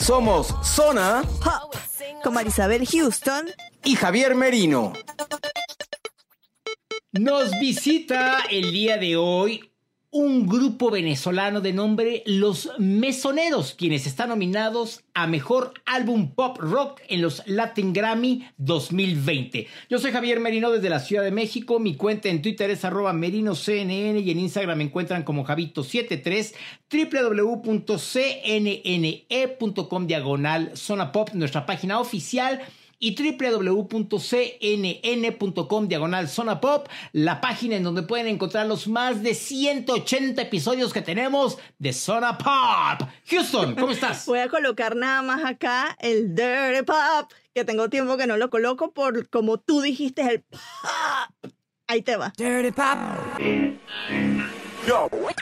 Somos Zona con Marisabel Houston y Javier Merino. Nos visita el día de hoy un grupo venezolano de nombre Los Mesoneros, quienes están nominados a Mejor Álbum Pop Rock en los Latin Grammy 2020. Yo soy Javier Merino desde la Ciudad de México. Mi cuenta en Twitter es arroba merinoCNN y en Instagram me encuentran como Javito73 www.cnne.com diagonal Zona Pop, nuestra página oficial y www.cnn.com diagonal zona pop, la página en donde pueden encontrar los más de 180 episodios que tenemos de Zona Pop. Houston, ¿cómo estás? Voy a colocar nada más acá el Dirty Pop, que tengo tiempo que no lo coloco por como tú dijiste el pop. Ahí te va. Dirty Pop.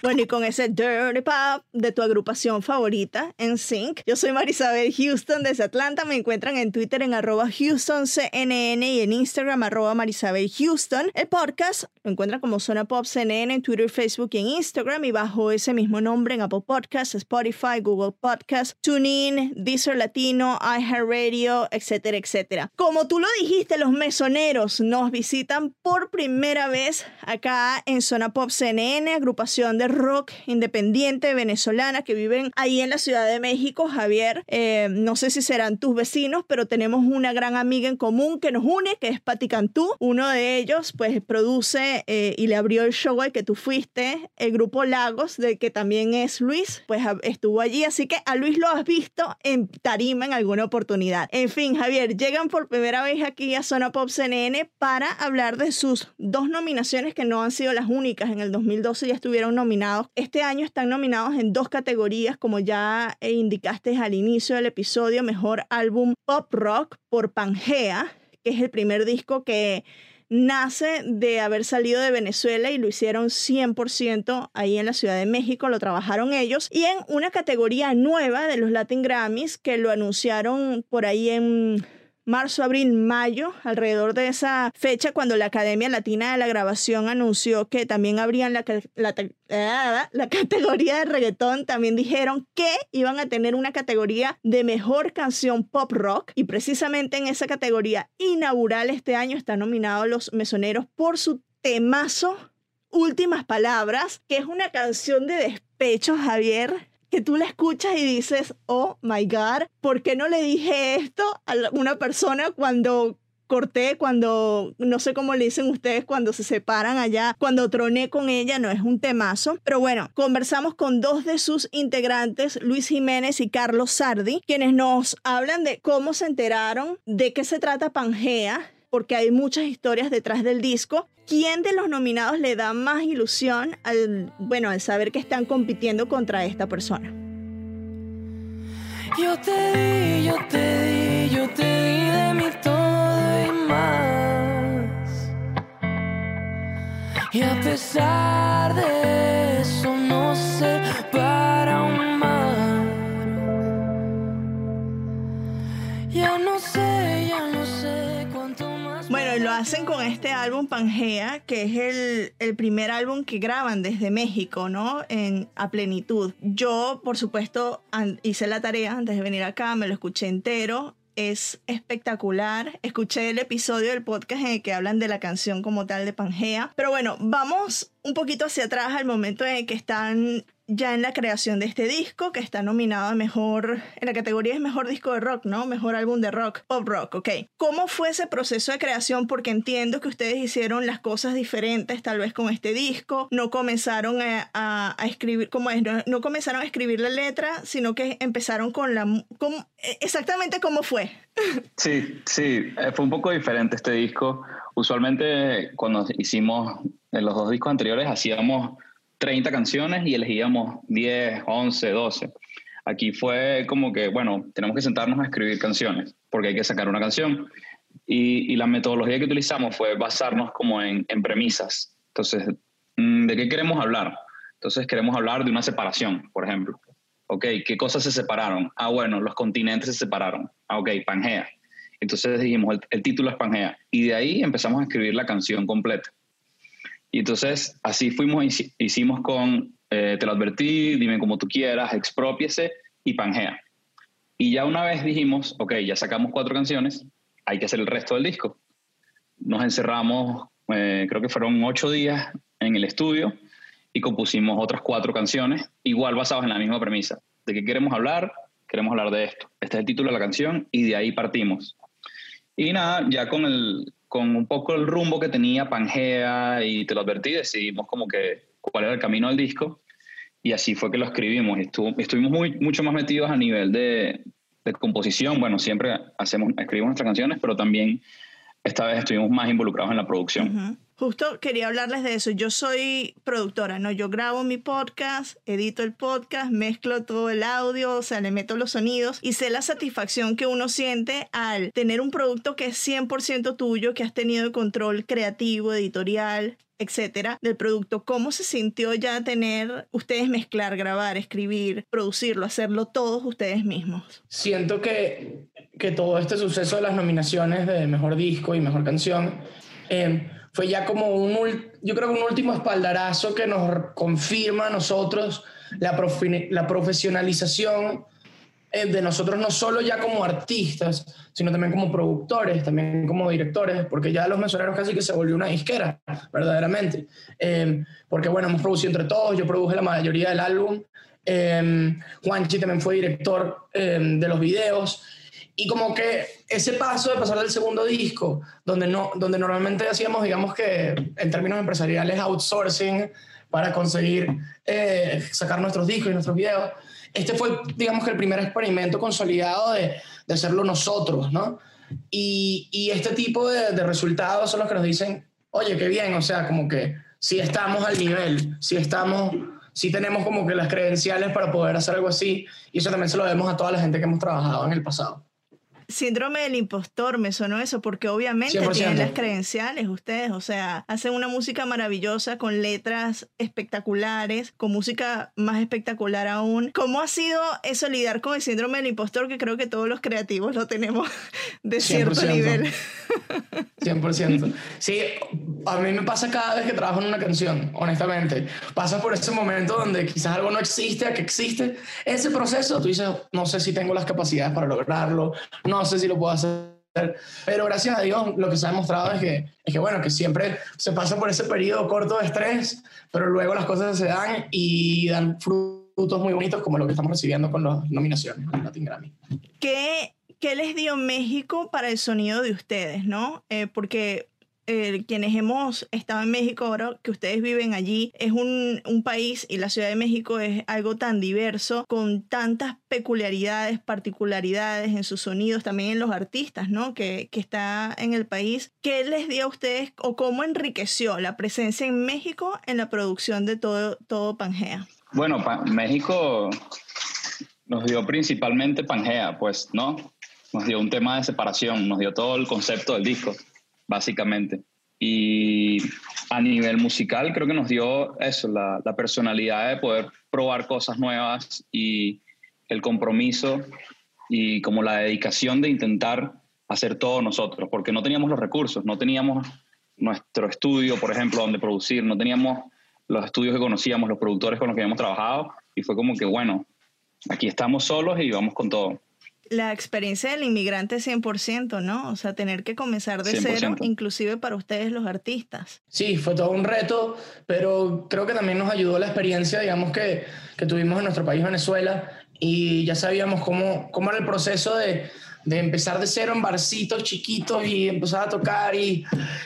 Bueno, y con ese Dirty Pop de tu agrupación favorita, en Sync, yo soy Marisabel Houston desde Atlanta. Me encuentran en Twitter en arroba HoustonCNN y en Instagram arroba Marisabel Houston. El podcast lo encuentran como Zona Pop CNN en Twitter, Facebook y en Instagram y bajo ese mismo nombre en Apple Podcasts, Spotify, Google Podcasts, TuneIn, Deezer Latino, iHeartRadio, etcétera, etcétera. Como tú lo dijiste, los mesoneros nos visitan por primera vez acá en Zona Pop CNN, agrupación de rock independiente venezolana que viven ahí en la Ciudad de México. Javier, eh, no sé si serán tus vecinos, pero tenemos una gran amiga en común que nos une, que es Pati Cantú. Uno de ellos, pues, produce eh, y le abrió el show al que tú fuiste, el grupo Lagos, del que también es Luis, pues estuvo allí. Así que a Luis lo has visto en tarima en alguna oportunidad. En fin, Javier, llegan por primera vez aquí a Zona Pop CNN para hablar de sus dos nominaciones que no han sido las únicas. En el 2012 ya estuvieron nominados. Este año están nominados en dos categorías, como ya eh, indicaste al inicio del episodio, mejor álbum pop rock por Pangea, que es el primer disco que nace de haber salido de Venezuela y lo hicieron 100% ahí en la Ciudad de México, lo trabajaron ellos. Y en una categoría nueva de los Latin Grammys que lo anunciaron por ahí en marzo, abril, mayo, alrededor de esa fecha, cuando la Academia Latina de la Grabación anunció que también abrían la, la, ah, la categoría de reggaetón, también dijeron que iban a tener una categoría de mejor canción pop rock. Y precisamente en esa categoría inaugural este año están nominados los mesoneros por su temazo Últimas Palabras, que es una canción de despecho, Javier, que tú la escuchas y dices, oh my God, ¿por qué no le dije esto a una persona cuando corté, cuando, no sé cómo le dicen ustedes, cuando se separan allá, cuando troné con ella, no es un temazo. Pero bueno, conversamos con dos de sus integrantes, Luis Jiménez y Carlos Sardi, quienes nos hablan de cómo se enteraron, de qué se trata Pangea, porque hay muchas historias detrás del disco. ¿Quién de los nominados le da más ilusión al, bueno, al saber que están compitiendo contra esta persona? Yo te di, yo te di, yo te di de mi todo y más. Y a pesar de eso no sé para un mar. Ya no sé, hacen con este álbum Pangea, que es el, el primer álbum que graban desde México, ¿no? En, a plenitud. Yo, por supuesto, hice la tarea antes de venir acá, me lo escuché entero. Es espectacular. Escuché el episodio del podcast en el que hablan de la canción como tal de Pangea. Pero bueno, vamos un poquito hacia atrás al momento en el que están ya en la creación de este disco, que está nominado a mejor, en la categoría es mejor disco de rock, ¿no? Mejor álbum de rock, pop rock, ok. ¿Cómo fue ese proceso de creación? Porque entiendo que ustedes hicieron las cosas diferentes, tal vez con este disco, no comenzaron a, a- a escribir, ¿cómo es? No, no comenzaron a escribir la letra, sino que empezaron con la... ¿cómo- eh, exactamente cómo fue. Sí, sí, eh, fue un poco diferente este disco. Usualmente cuando hicimos en los dos discos anteriores hacíamos 30 canciones y elegíamos 10, 11, 12. Aquí fue como que, bueno, tenemos que sentarnos a escribir canciones porque hay que sacar una canción. Y, la metodología que utilizamos fue basarnos como en, en premisas. Entonces, mm, ¿de qué queremos hablar? Entonces queremos hablar de una separación, por ejemplo. Ok, ¿qué cosas se separaron? Ah, bueno, los continentes se separaron. Ah, ok, Pangea. Entonces dijimos, el, el título es Pangea. Y de ahí empezamos a escribir la canción completa. Y entonces así fuimos, hici- hicimos con eh, Te lo advertí, Dime como tú quieras, Expropiese y Pangea. Y ya una vez dijimos, ok, ya sacamos cuatro canciones, hay que hacer el resto del disco. Nos encerramos, eh, creo que fueron ocho días en el estudio y compusimos otras cuatro canciones, igual basadas en la misma premisa. ¿De qué queremos hablar? Queremos hablar de esto. Este es el título de la canción y de ahí partimos. Y nada, ya con, el, con un poco el rumbo que tenía Pangea y te lo advertí, decidimos como que cuál era el camino del disco y así fue que lo escribimos. Estuvimos muy, mucho más metidos a nivel de, de composición. Bueno, siempre hacemos, escribimos nuestras canciones, pero también esta vez estuvimos más involucrados en la producción. Justo quería hablarles de eso. Yo soy productora, ¿no? Yo grabo mi podcast, edito el podcast, mezclo todo el audio, o sea, le meto los sonidos y sé la satisfacción que uno siente al tener un producto que es 100% tuyo, que has tenido el control creativo, editorial, etcétera, del producto. ¿Cómo se sintió ya tener ustedes mezclar, grabar, escribir, producirlo, hacerlo todos ustedes mismos? siento que, que todo este suceso de las nominaciones de mejor disco y mejor canción eh, fue ya como un, yo creo un último espaldarazo que nos confirma a nosotros la, la profesionalización eh, de nosotros no solo ya como artistas, sino también como productores, también como directores, porque ya Los Mesoneros casi que se volvió una disquera, verdaderamente. Eh, porque bueno, hemos producido entre todos, yo produje la mayoría del álbum, eh, Juanchi también fue director eh, de los videos, y como que ese paso de pasar del segundo disco, donde, no, donde normalmente hacíamos, digamos que en términos empresariales, outsourcing para conseguir eh, sacar nuestros discos y nuestros videos, este fue, digamos que el primer experimento consolidado de, de hacerlo nosotros, ¿no? Y, y este tipo de, de resultados son los que nos dicen, oye, qué bien, o sea, como que si estamos al nivel, si estamos, si tenemos como que las credenciales para poder hacer algo así, y eso también se lo debemos a toda la gente que hemos trabajado en el pasado. Síndrome del impostor, me sonó eso, porque obviamente 100%. tienen las credenciales ustedes, o sea, hacen una música maravillosa con letras espectaculares, con música más espectacular aún. ¿Cómo ha sido eso lidiar con el síndrome del impostor? Que creo que todos los creativos lo tenemos de cierto 100%. nivel. 100%. Sí, a mí me pasa cada vez que trabajo en una canción, honestamente. Pasas por ese momento donde quizás algo no existe, a que existe. Ese proceso, tú dices, no sé si tengo las capacidades para lograrlo, no sé si lo puedo hacer. Pero gracias a Dios, lo que se ha demostrado es que, es que, bueno, que siempre se pasa por ese periodo corto de estrés, pero luego las cosas se dan y dan frutos muy bonitos como lo que estamos recibiendo con las nominaciones Latin Grammy. ¿Qué, qué les dio México para el sonido de ustedes, no? Eh, porque eh, quienes hemos estado en México ahora, que ustedes viven allí, es un, un país y la Ciudad de México es algo tan diverso, con tantas peculiaridades, particularidades en sus sonidos, también en los artistas, ¿no? Que, que está en el país. ¿Qué les dio a ustedes o cómo enriqueció la presencia en México en la producción de todo, todo Pangea? Bueno, Pa- México nos dio principalmente Pangea, pues, ¿no? Nos dio un tema de separación, nos dio todo el concepto del disco, básicamente. Y a nivel musical creo que nos dio eso, la, personalidad de poder probar cosas nuevas y el compromiso y como la dedicación de intentar hacer todo nosotros, porque no teníamos los recursos, no teníamos nuestro estudio, por ejemplo, donde producir, no teníamos los estudios que conocíamos, los productores con los que habíamos trabajado, y fue como que, bueno, aquí estamos solos y vamos con todo. La experiencia del inmigrante 100%, ¿no? O sea, tener que comenzar de cero, inclusive para ustedes los artistas. Sí, fue todo un reto, pero creo que también nos ayudó la experiencia, digamos, que, que tuvimos en nuestro país, Venezuela, y ya sabíamos cómo, cómo era el proceso de, de empezar de cero en barcitos chiquitos y empezar a tocar y,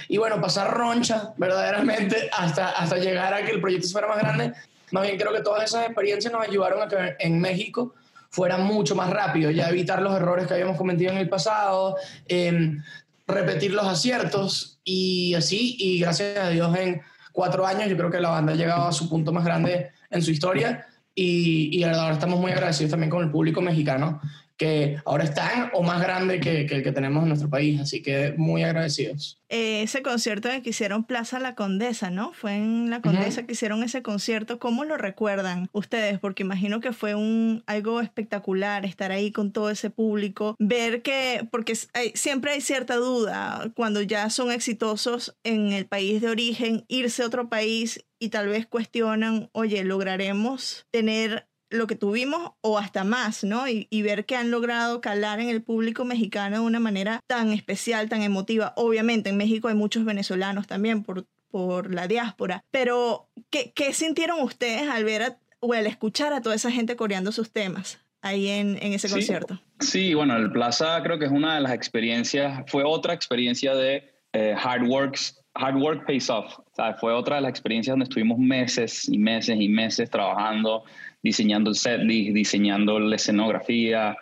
y, bueno, pasar roncha verdaderamente hasta, hasta llegar a que el proyecto fuera más grande. Más bien creo que todas esas experiencias nos ayudaron a que en México fuera mucho más rápido, ya evitar los errores que habíamos cometido en el pasado, em, repetir los aciertos y así, y gracias a Dios en cuatro años yo creo que la banda ha llegado a su punto más grande en su historia y, y ahora estamos muy agradecidos también con el público mexicano que ahora es tan o más grande que, que, el que tenemos en nuestro país, así que muy agradecidos. Eh, ese concierto que hicieron Plaza La Condesa, ¿no? Fue en La Condesa que hicieron ese concierto. ¿Cómo lo recuerdan ustedes? Porque imagino que fue un, algo espectacular estar ahí con todo ese público, ver que, porque hay, siempre hay cierta duda cuando ya son exitosos en el país de origen, irse a otro país y tal vez cuestionan, oye, lograremos tener lo que tuvimos o hasta más, ¿no? Y, ver que han logrado calar en el público mexicano de una manera tan especial, tan emotiva. Obviamente en México hay muchos venezolanos también por, por la diáspora, pero ¿qué, ¿qué, sintieron ustedes al ver o al escuchar a toda esa gente coreando sus temas? ahí en, en ese concierto. Sí, bueno, el Plaza creo que es una de las experiencias, fue otra experiencia de eh, hard works hard work pays off. O sea, fue otra de las experiencias donde estuvimos meses y meses y meses trabajando, diseñando el setlist, diseñando la escenografía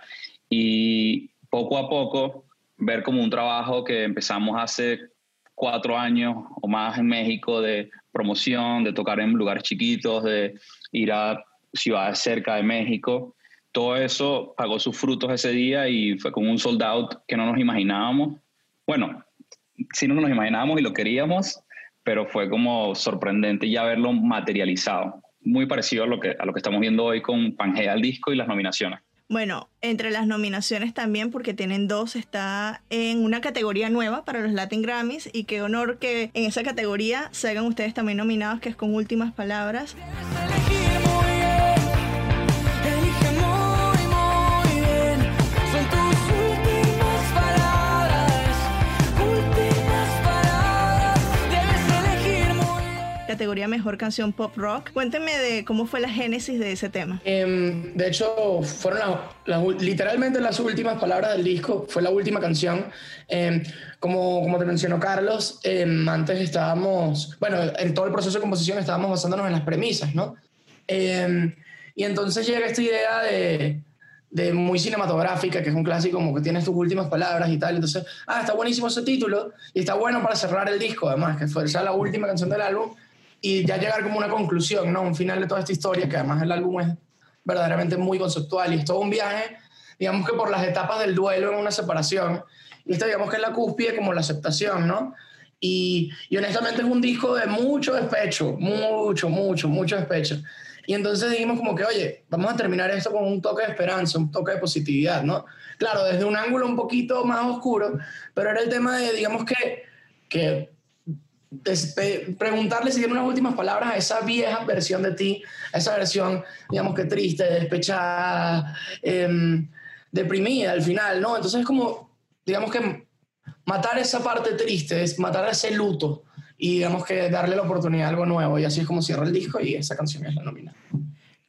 y poco a poco ver como un trabajo que empezamos hace cuatro años o más en México de promoción, de tocar en lugares chiquitos, de ir a ciudades cerca de México. Todo eso pagó sus frutos ese día y fue como un sold out que no nos imaginábamos. Bueno, sí no nos imaginábamos y lo queríamos, pero fue como sorprendente ya verlo materializado. Muy parecido a lo que, a lo que estamos viendo hoy con Pangea al disco y las nominaciones. Bueno, entre las nominaciones también, porque tienen dos, está en una categoría nueva para los Latin Grammys y qué honor que en esa categoría se hagan ustedes también nominados, que es con últimas palabras. Categoría Mejor Canción Pop Rock. Cuénteme de cómo fue la génesis de ese tema. Em, de hecho, fueron literalmente las últimas palabras del disco, fue la última canción. Em, como, como te mencionó Carlos, em, antes estábamos, bueno, en todo el proceso de composición estábamos basándonos en las premisas, ¿no? y entonces llega esta idea de, de muy cinematográfica, que es un clásico como que tienes tus últimas palabras y tal. Entonces, ah, está buenísimo ese título y está bueno para cerrar el disco, además, que fue ya la última canción del álbum y ya llegar como una conclusión, ¿no? Un final de toda esta historia, que además el álbum es verdaderamente muy conceptual y es todo un viaje, digamos que por las etapas del duelo en una separación. Y esto digamos que es la cúspide como la aceptación, ¿no? Y, y honestamente es un disco de mucho despecho, mucho, mucho, mucho despecho. Y entonces dijimos como que, oye, vamos a terminar esto con un toque de esperanza, un toque de positividad, ¿no? Claro, desde un ángulo un poquito más oscuro, pero era el tema de, digamos que, que preguntarle si tiene unas últimas palabras a esa vieja versión de ti, a esa versión, digamos que triste, despechada, em, deprimida al final, ¿no? Entonces es como, digamos que matar esa parte triste, es matar ese luto y digamos que darle la oportunidad a algo nuevo y así es como cierra el disco y esa canción es la nómina.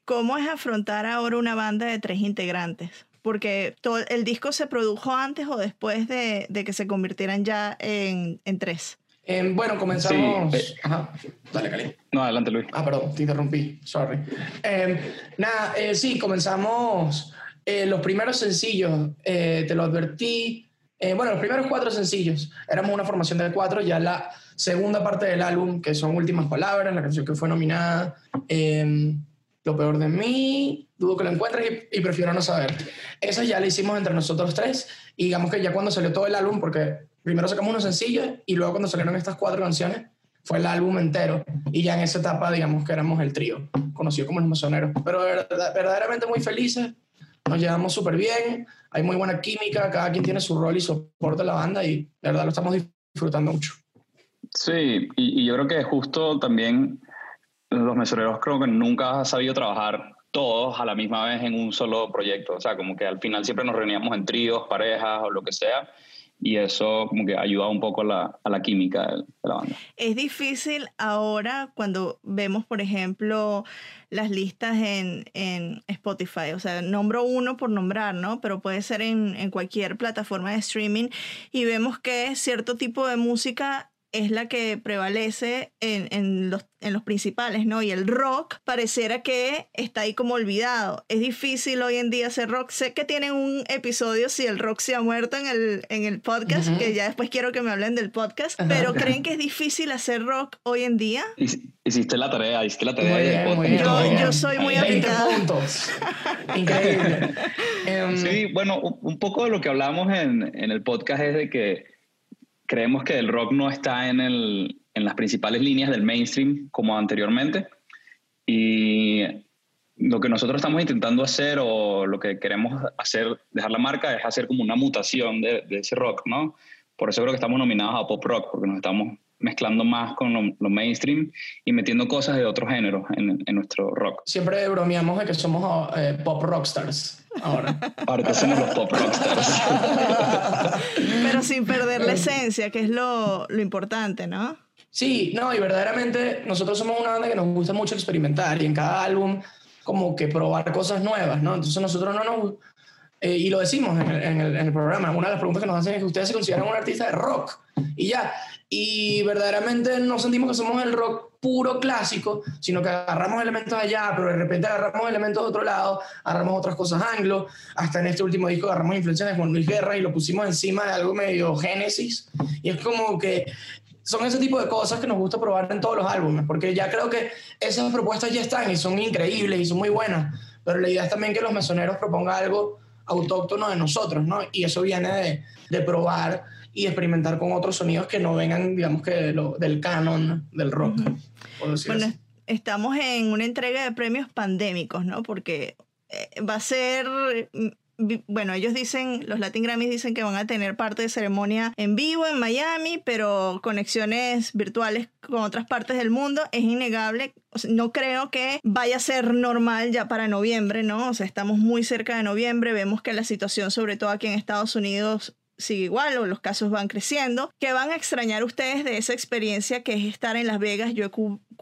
¿Cómo es afrontar ahora una banda de tres integrantes? Porque todo, el disco se produjo antes o después de, de que se convirtieran ya en, en tres. Em, bueno, comenzamos. Eh, Ajá. Dale, Cali. No, adelante, Luis. Ah, perdón, te interrumpí. Sorry. Em, nada, eh, sí, comenzamos eh, los primeros sencillos. te lo advertí. bueno, los primeros cuatro sencillos. Éramos una formación de cuatro. Ya la segunda parte del álbum, que son Últimas Palabras, la canción que fue nominada. Em, lo peor de mí, dudo que lo encuentres y, y, prefiero no saber. Esa ya la hicimos entre nosotros tres y digamos que ya cuando salió todo el álbum, porque primero sacamos unos sencillos y luego cuando salieron estas cuatro canciones fue el álbum entero y ya en esa etapa digamos que éramos el trío, conocido como los masoneros, pero verdaderamente muy felices, nos llevamos súper bien, hay muy buena química, cada quien tiene su rol y soporta la banda y de verdad lo estamos disfrutando mucho. Sí, y, y yo creo que justo también los mesoneros creo que nunca han sabido trabajar todos a la misma vez en un solo proyecto. O sea, como que al final siempre nos reuníamos en tríos, parejas o lo que sea. Y eso como que ayuda un poco a la, a la química de, la banda. Es difícil ahora cuando vemos, por ejemplo, las listas en, en Spotify. O sea, nombro uno por nombrar, ¿no? Pero puede ser en, en cualquier plataforma de streaming. Y vemos que cierto tipo de música es la que prevalece en, en, los, en los principales, ¿no? Y el rock pareciera que está ahí como olvidado. Es difícil hoy en día hacer rock. Sé que tienen un episodio si el rock se ha muerto en el, en el podcast, Ujú. que ya después quiero que me hablen del podcast, Ajá. pero ¿creen que es difícil hacer rock hoy en día? Hic- Hiciste la tarea, hiciste la tarea bien, bien. Yo- yo soy muy 20 aplicada. puntos. Increíble. Em, Sí, bueno, un un poco de lo que hablamos en, en el podcast es de que creemos que el rock no está en, el, en las principales líneas del mainstream como anteriormente. Y lo que nosotros estamos intentando hacer o lo que queremos hacer, dejar la marca, es hacer como una mutación de, de ese rock, ¿no? Por eso creo que estamos nominados a pop rock, porque nos estamos mezclando más con lo, lo mainstream y metiendo cosas de otros géneros en, en nuestro rock. Siempre bromeamos de que somos eh, pop rockstars ahora. Ahorita somos los pop rockstars. Pero sin perder la esencia, que es lo, lo importante, ¿no? Sí, no, y verdaderamente nosotros somos una banda que nos gusta mucho experimentar y en cada álbum como que probar cosas nuevas, ¿no? Entonces nosotros no nos... eh, y lo decimos en el, en, el, en el programa, una de las preguntas que nos hacen es que ustedes se consideran un artista de rock y ya. Y verdaderamente no sentimos que somos el rock puro clásico, sino que agarramos elementos allá, pero de repente agarramos elementos de otro lado, agarramos otras cosas anglo, hasta en este último disco agarramos influencias de Juan Luis Guerra y lo pusimos encima de algo medio Génesis. Y es como que son ese tipo de cosas que nos gusta probar en todos los álbumes, porque ya creo que esas propuestas ya están y son increíbles y son muy buenas, pero la idea es también que los mesoneros propongan algo autóctono de nosotros, ¿no? Y eso viene de, de probar y experimentar con otros sonidos que no vengan, digamos que de lo- del canon del rock. por decir Bueno, así. estamos en una entrega de premios pandémicos, ¿no? Porque eh, va a ser, mm, bueno, ellos dicen, los Latin Grammys dicen que van a tener parte de ceremonia en vivo en Miami, pero conexiones virtuales con otras partes del mundo. Es innegable. O sea, no creo que vaya a ser normal ya para noviembre, ¿no? O sea, estamos muy cerca de noviembre. Vemos que la situación, sobre todo aquí en Estados Unidos, sigue igual o los casos van creciendo. ¿Qué van a extrañar ustedes de esa experiencia que es estar en Las Vegas? Yo he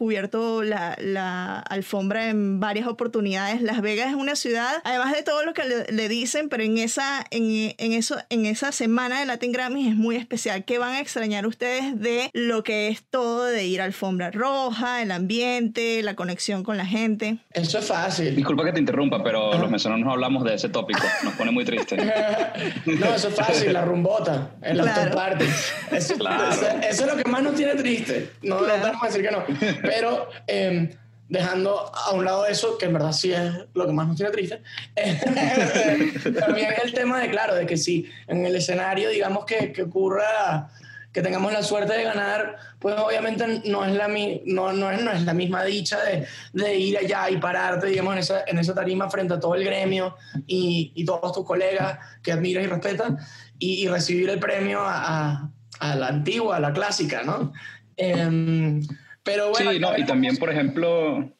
cubierto la, la alfombra en varias oportunidades. Las Vegas es una ciudad, además de todo lo que le, le dicen, pero en esa, en, en, eso, en esa semana de Latin Grammys es muy especial. ¿Qué van a extrañar ustedes de lo que es todo de ir a alfombra roja, el ambiente, la conexión con la gente? Eso es fácil. Disculpa que te interrumpa, pero los mesoneros no hablamos de ese tópico. Nos pone muy triste. No, eso es fácil, la rumbota, en las Claro. after parties. Eso, Claro. eso- eso es lo que más nos tiene triste. No, no Claro. te vamos a decir que no. Pero eh, dejando a un lado eso, que en verdad sí es lo que más nos tiene triste, eh, también el tema de, claro, de que si en el escenario, digamos que, que ocurra que tengamos la suerte de ganar, pues obviamente no es la, mi- no, no es, no es la misma dicha de, de ir allá y pararte, digamos, en esa, en esa tarima frente a todo el gremio y, y todos tus colegas que admiras y respetas y, y recibir el premio a, a- a la antigua, a la clásica, ¿no? Em, pero bueno, sí, no, y también, por ejemplo,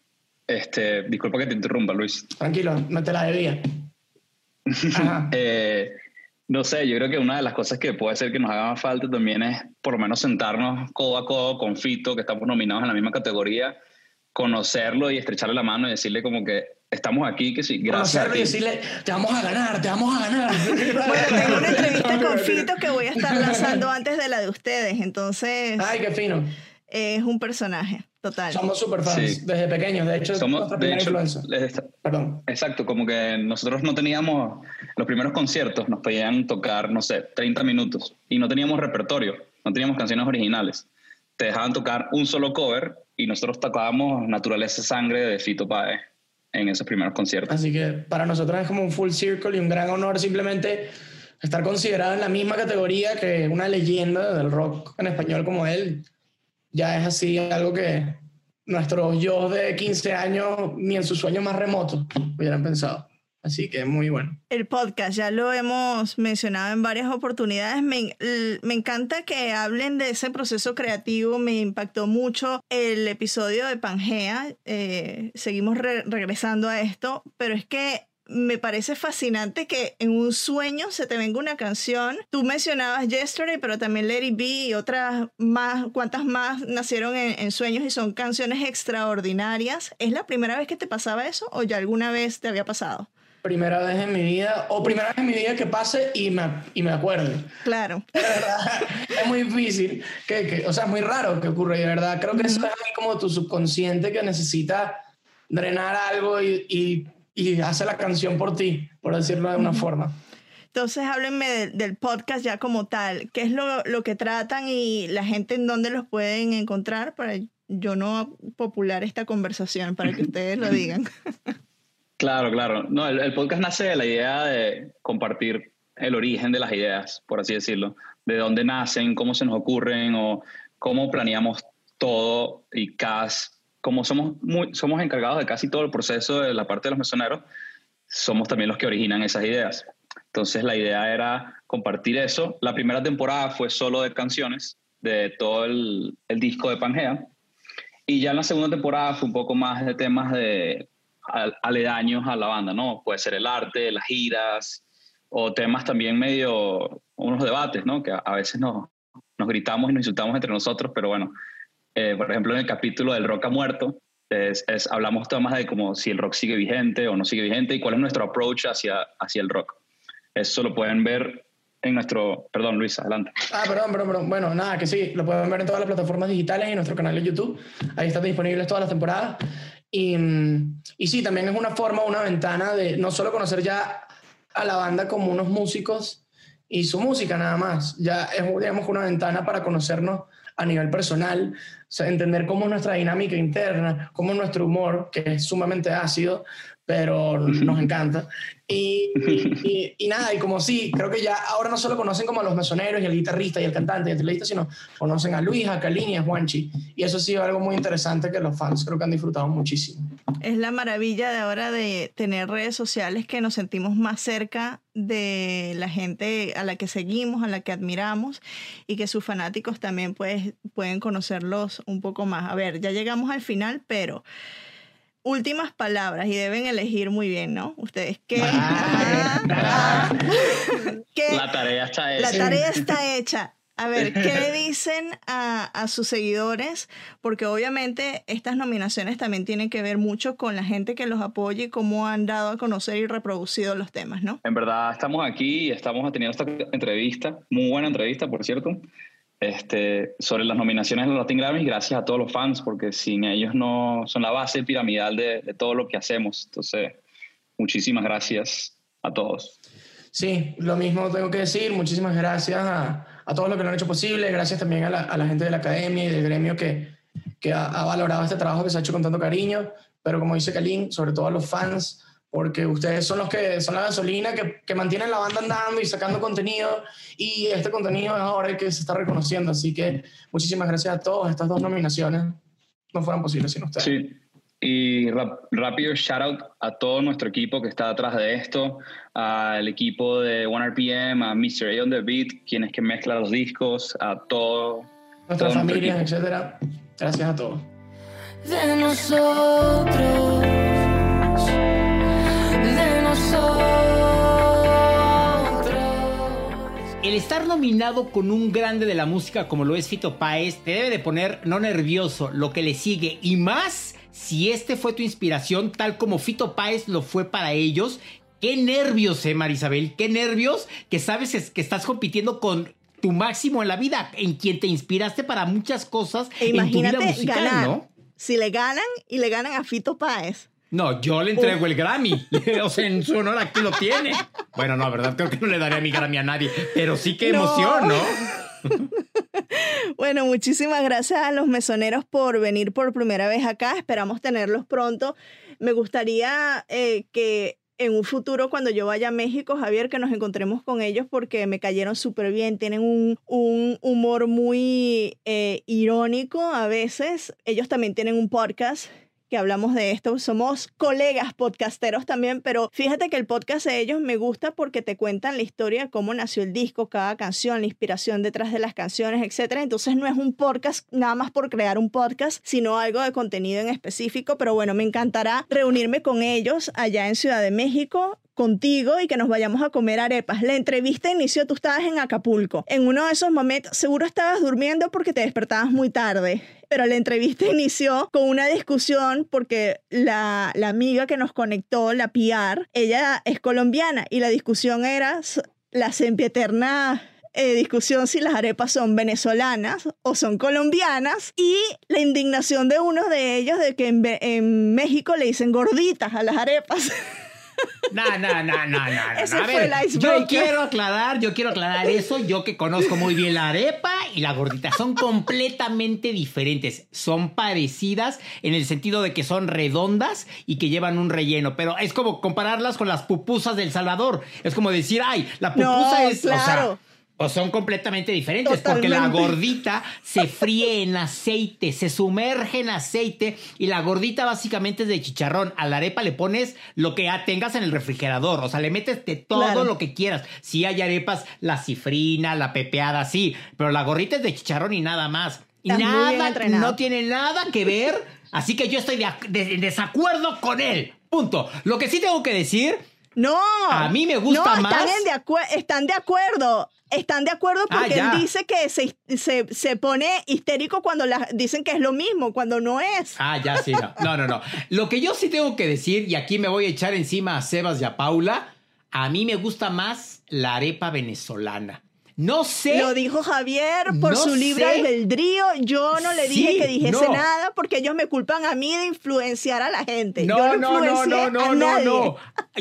este, disculpa que te interrumpa, Luis. Tranquilo, no te la debía. Eh, no sé, yo creo que una de las cosas que puede ser que nos haga más falta también es por lo menos sentarnos codo a codo con Fito, que estamos nominados en la misma categoría, conocerlo y estrecharle la mano y decirle como que estamos aquí, que sí, gracias Conocerlo y decirle, te vamos a ganar, te vamos a ganar. Bueno, tengo una entrevista con Fito que voy a estar lanzando antes de la de ustedes, entonces Ay, qué fino. Es un personaje total. Somos súper fans Sí. desde pequeños. De hecho, Somos, nuestra de primera hecho, Perdón. Exacto, como que nosotros no teníamos, los primeros conciertos nos pedían tocar, no sé, 30 minutos y no teníamos repertorio, no teníamos canciones originales. Te dejaban tocar un solo cover y nosotros tocábamos Naturaleza Sangre de Fito Páez en esos primeros conciertos. Así que para nosotros es como un full circle y un gran honor simplemente estar considerado en la misma categoría que una leyenda del rock en español como él. Ya es así algo que nuestros yo de 15 años ni en sus sueños más remotos hubieran pensado. Así que muy bueno. El podcast, ya lo hemos mencionado en varias oportunidades. Me, me encanta que hablen de ese proceso creativo. Me impactó mucho el episodio de Pangea. Eh, seguimos re- regresando a esto, pero es que me parece fascinante que en un sueño se te venga una canción. Tú mencionabas Yesterday, pero también Let It Be y otras más, cuantas más nacieron en, en sueños y son canciones extraordinarias. ¿Es la primera vez que te pasaba eso o ya alguna vez te había pasado? Primera vez en mi vida, o primera vez en mi vida que pase y me, y me acuerde. Claro. De verdad, es muy difícil, que, que- o sea, es muy raro que ocurra y de verdad creo que eso es como tu subconsciente que necesita drenar algo y, y, y hace la canción por ti, por decirlo de una forma. Entonces háblenme de- del podcast ya como tal. ¿Qué es lo, lo que tratan y la gente en dónde los pueden encontrar para yo no popular esta conversación, para que ustedes lo digan? Claro, claro. No, el, el podcast nace de la idea de compartir el origen de las ideas, por así decirlo, de dónde nacen, cómo se nos ocurren o cómo planeamos todo y CAS. Como somos, muy, somos encargados de casi todo el proceso de la parte de los mesoneros, somos también los que originan esas ideas. Entonces la idea era compartir eso. La primera temporada fue solo de canciones, de todo el, el disco de Pangea. Y ya en la segunda temporada fue un poco más de temas de al- aledaños a la banda, ¿no? Puede ser el arte, las giras, o temas también medio, unos debates, ¿no? Que a, a veces nos, nos gritamos y nos insultamos entre nosotros, pero bueno, eh, por ejemplo, en el capítulo del rock ha muerto, es, es- hablamos temas de como si el rock sigue vigente o no sigue vigente y cuál es nuestro approach hacia, hacia el rock. Eso lo pueden ver en nuestro, perdón Luis, adelante. Ah, perdón, perdón, perdón. Bueno, nada, que sí, lo pueden ver en todas las plataformas digitales y en nuestro canal de YouTube. Ahí están disponibles todas las temporadas. Y, y sí, también es una forma, una ventana de no solo conocer ya a la banda como unos músicos y su música nada más. Ya es, digamos, una ventana para conocernos a nivel personal, entender cómo es nuestra dinámica interna, cómo es nuestro humor, que es sumamente ácido, pero nos encanta. Y, y- y- y nada, y como sí, creo que ya ahora no solo conocen como a los mesoneros y al guitarrista y el cantante y el tecladista, sino conocen a Luis, a Kalini y a Juanchi. Y eso ha sido algo muy interesante que los fans creo que han disfrutado muchísimo. Es la maravilla de ahora de tener redes sociales que nos sentimos más cerca de la gente a la que seguimos, a la que admiramos y que sus fanáticos también pues, pueden conocerlos un poco más. A ver, ya llegamos al final, pero últimas palabras y deben elegir muy bien, ¿no? Ustedes qué... Ah, Ah, ¿qué- La tarea está la hecha. tarea está hecha. A ver, ¿qué le dicen a, a sus seguidores? Porque obviamente estas nominaciones también tienen que ver mucho con la gente que los apoya y cómo han dado a conocer y reproducido los temas, ¿no? En verdad estamos aquí y estamos teniendo esta entrevista, muy buena entrevista, por cierto, este, sobre las nominaciones de los Latin Grammys, gracias a todos los fans, porque sin ellos no son la base piramidal de, de todo lo que hacemos. Entonces, muchísimas gracias a todos. Sí, lo mismo tengo que decir. Muchísimas gracias a, a todos los que lo han hecho posible. Gracias también a la, a la gente de la academia y del gremio que, que ha, ha valorado este trabajo que se ha hecho con tanto cariño. Pero como dice Kalin, sobre todo a los fans, porque ustedes son los que son la gasolina que, que mantienen la banda andando y sacando contenido. Y este contenido es ahora el que se está reconociendo. Así que muchísimas gracias a todos. Estas dos nominaciones no fueran posibles sin ustedes. Sí. Y rap- rápido shout out a todo nuestro equipo que está detrás de esto, al equipo de One RPM, a Mr. A on the Beat, quienes que mezclan los discos, a todo. Nuestras familias, etcétera. Gracias a todos. de nosotros, El estar nominado con un grande de la música como lo es Fito Páez te debe de poner no nervioso lo que le sigue y más si este fue tu inspiración tal como Fito Páez lo fue para ellos. Qué nervios, eh, Marisabel, qué nervios que sabes es- que estás compitiendo con tu máximo en la vida, en quien te inspiraste para muchas cosas E en tu vida musical, ganar. ¿no? Si le ganan y le ganan a Fito Páez. No, yo le entrego el Grammy. o sea, en su honor aquí lo tiene. Bueno, no, verdad, creo que no le daré mi Grammy a nadie. Pero sí que No. emoción, ¿no? Bueno, muchísimas gracias a los mesoneros por venir por primera vez acá. Esperamos tenerlos pronto. Me gustaría eh, que en un futuro, cuando yo vaya a México, Javier, que nos encontremos con ellos porque me cayeron súper bien. Tienen un, un humor muy eh, irónico a veces. Ellos también tienen un podcast que hablamos de esto. Somos colegas podcasteros también, pero fíjate que el podcast de ellos me gusta porque te cuentan la historia cómo nació el disco, cada canción, la inspiración detrás de las canciones, etcétera. Entonces no es un podcast nada más por crear un podcast, sino algo de contenido en específico. Pero bueno, me encantará reunirme con ellos allá en Ciudad de México contigo y que nos vayamos a comer arepas. La entrevista inició, tú estabas en Acapulco. En uno de esos momentos, seguro estabas durmiendo porque te despertabas muy tarde, pero la entrevista inició con una discusión porque la, la amiga que nos conectó, la PR, ella es colombiana y la discusión era la sempieterna eh, discusión si las arepas son venezolanas o son colombianas y la indignación de uno de ellos de que en, en México le dicen gorditas a las arepas. No, no, no, no, no. no. Ese A fue ver, el yo quiero aclarar, yo quiero aclarar eso. Yo que conozco muy bien la arepa y la gordita son completamente diferentes. Son parecidas en el sentido de que son redondas y que llevan un relleno, pero es como compararlas con las pupusas del Salvador. Es como decir, ay, la pupusa No, es, o sea, claro. O son completamente diferentes porque la gordita se fríe en aceite, se sumerge en aceite y la gordita básicamente es de chicharrón. A la arepa le pones lo que ya tengas en el refrigerador, o sea, le metes de todo Claro. lo que quieras. Si hay arepas, la cifrina, la pepeada, sí, pero la gordita es de chicharrón y nada más. Y nada, no tiene nada que ver, así que yo estoy de de- en desacuerdo con él. Punto. Lo que sí tengo que decir No. A mí me gusta no, más- Están, en de están de acuerdo. Están de acuerdo Ah, porque él dice que se, se, se pone histérico cuando la, dicen que es lo mismo, cuando no es. Ah, ya sí, no. No, no, no. Lo que yo sí tengo que decir, y aquí me voy a echar encima a Sebas y a Paula, a mí me gusta más la arepa venezolana. No sé. Lo dijo Javier por No su libre sé. albedrío. Yo no le dije Sí, que dijese no. nada porque ellos me culpan a mí de influenciar a la gente. No, Yo no, no, no, no, no, no.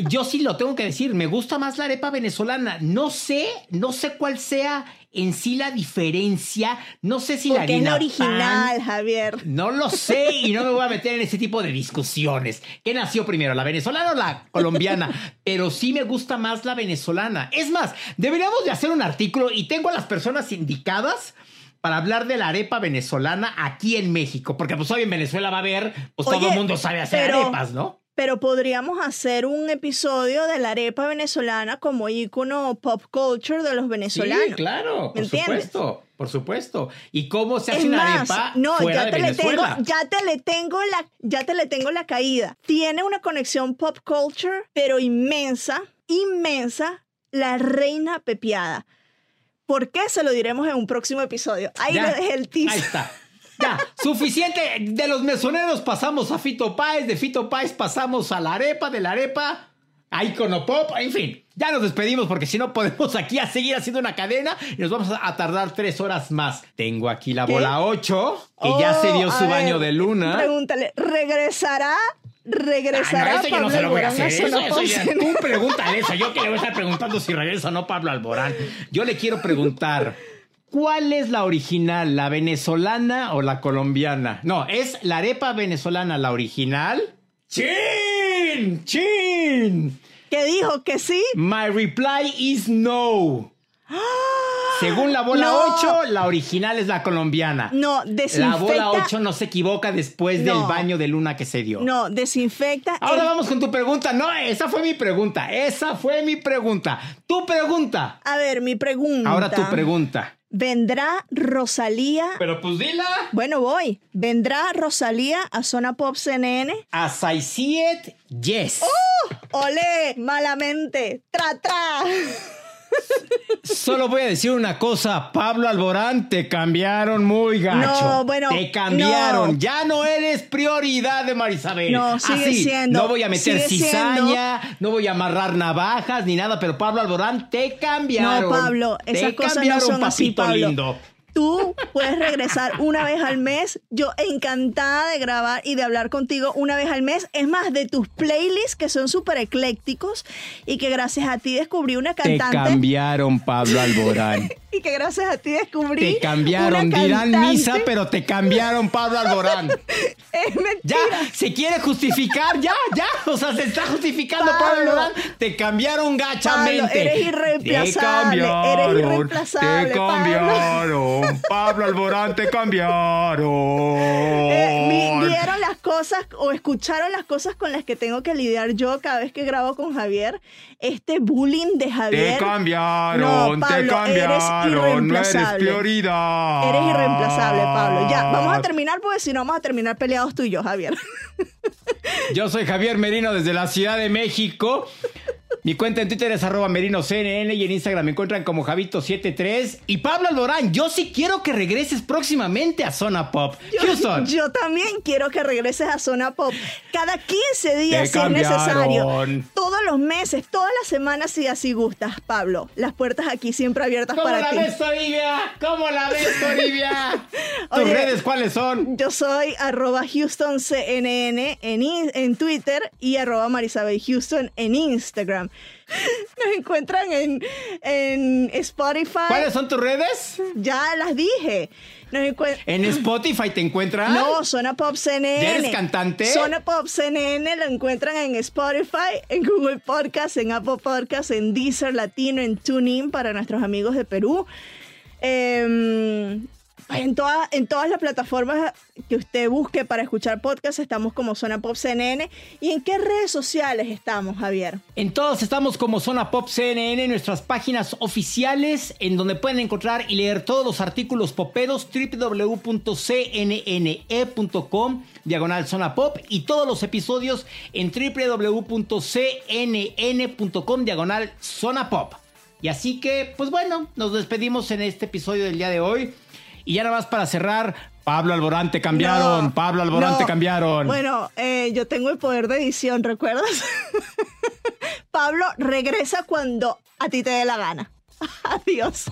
Yo sí lo tengo que decir, me gusta más la arepa venezolana. No sé, no sé cuál sea en sí la diferencia. No sé si la Porque harina la original, pan- Javier. No lo sé y no me voy a meter en ese tipo de discusiones. ¿Qué nació primero, la venezolana o la colombiana? Pero sí me gusta más la venezolana. Es más, deberíamos de hacer un artículo y tengo a las personas indicadas para hablar de la arepa venezolana aquí en México. Porque pues hoy en Venezuela va a haber, pues todo el mundo sabe hacer pero- arepas, ¿no? Pero podríamos hacer un episodio de la arepa venezolana como ícono pop culture de los venezolanos. Sí, claro, ¿Me por entiendes? supuesto, por supuesto. ¿Y cómo se hace Es una más, arepa no, fuera ya de te, le tengo, ya te le tengo la, ya te le tengo la caída. Tiene una conexión pop culture, pero inmensa, inmensa, la reina pepiada. ¿Por qué? Se lo diremos en un próximo episodio. Ahí Ya, le dejé el teaser. Ahí está. Ya, suficiente. De los mesoneros pasamos a Fito Páez, de Fito Páez pasamos a la arepa, de la arepa a Icono Pop, en fin. Ya nos despedimos porque si no podemos aquí a seguir haciendo una cadena y nos vamos a, tardar tres horas más. Tengo aquí la ¿Qué? bola 8, que ya se dio Oh, su a baño de luna. Pregúntale, ¿regresará? ¿Regresará Ah, no, eso yo no se lo voy a hacer. Eso, Zona eso ya- Pop? tú pregúntale eso. Yo que le voy a estar preguntando si regresa o no Pablo Alborán. Yo le quiero preguntar. ¿Cuál es la original? ¿La venezolana o la colombiana? No, ¿es la arepa venezolana la original? ¡Chin! ¡Chin! ¿Qué dijo? ¿Que sí? My reply is no. Según la bola No. 8, la original es la colombiana. No, La desinfecta. bola 8 no se equivoca después del baño de luna que se dio. No, desinfecta. Ahora el- vamos con tu pregunta. No, esa fue mi pregunta. Esa fue mi pregunta. Tu pregunta. A ver, mi pregunta. Ahora tu pregunta. ¿Vendrá Rosalía? Pero pues dila. Bueno, voy. ¿Vendrá Rosalía a Zona Pop CNN? As I see it, yes. ¡Ole! Malamente. ¡Tra, tra! Solo voy a decir una cosa, Pablo Alborán, te cambiaron muy gacho. No, bueno, Te cambiaron. no. Ya no eres prioridad de Marisabel. No, sigue Así, siendo, No voy a meter cizaña, no voy a amarrar navajas ni nada, pero Pablo Alborán, te cambiaron. No, Pablo, esas te cosas no son así, papito Pablo. lindo. Tú puedes regresar una vez al mes. Yo encantada de grabar y de hablar contigo una vez al mes. Es más, de tus playlists que son súper eclécticos y que gracias a ti descubrí una Te cantante. cambiaron, Pablo Alborán. Y que gracias a ti descubrí. Te cambiaron, una dirán cantante. misa, pero te cambiaron, Pablo Alborán. Es mentira. Ya, se quiere justificar, ya, ya. O sea, se está justificando Pablo, Pablo. Alborán. Te cambiaron gachamente. Pablo, eres irreemplazable, Te cambiaron, eres irreemplazable, Te Pablo. cambiaron. Pablo Alborán, te cambiaron. Eh, vi- vieron las cosas o escucharon las cosas con las que tengo que lidiar yo cada vez que grabo con Javier. Este bullying de Javier. Te cambiaron, No, Pablo, te eres no eres irreemplazable. prioridad. Eres irreemplazable, Pablo. Ya, vamos a terminar porque si no vamos a terminar peleados tú y yo, Javier. Yo soy Javier Merino desde la Ciudad de México. Mi cuenta en Twitter es arroba merinoCNN y en Instagram me encuentran como Javito73. Y Pablo Alborán, yo sí quiero que regreses próximamente a Zona Pop. Yo, Houston. yo también quiero que regreses a Zona Pop cada 15 días si es necesario. Todos los meses, todas las semanas si así gustas, Pablo. Las puertas aquí siempre abiertas ¿Cómo para la ti. ves, Olivia? ¿Cómo la ves, Olivia? ¿Tus Oye, redes cuáles son? Yo soy arroba HoustonCNN en, Twitter y arroba Marisabel Houston en Instagram. Nos encuentran en, en Spotify. ¿Cuáles son tus redes? Ya las dije. Nos En Spotify te encuentran. No, Zona Pop CNN. ¿Ya eres cantante? Zona Pop CNN lo encuentran en Spotify, en Google Podcast, en Apple Podcast, en Deezer Latino, en TuneIn para nuestros amigos de Perú. Em, en, todas en todas las plataformas que usted busque para escuchar podcast estamos como Zona Pop CNN. ¿Y en qué redes sociales estamos, Javier? En todos estamos como Zona Pop CNN, en nuestras páginas oficiales, en donde pueden encontrar y leer todos los artículos poperos, www.cnne.com, diagonal Zona Pop, y todos los episodios en www.cnn.com, diagonal Zona Pop. Y así que, pues bueno, nos despedimos en este episodio del día de hoy. Y ya nada más para cerrar, Pablo Alborán te cambiaron, No, Pablo Alborán no. te cambiaron. Bueno, eh, yo tengo el poder de edición, ¿recuerdas? Pablo, regresa cuando a ti te dé la gana. Adiós.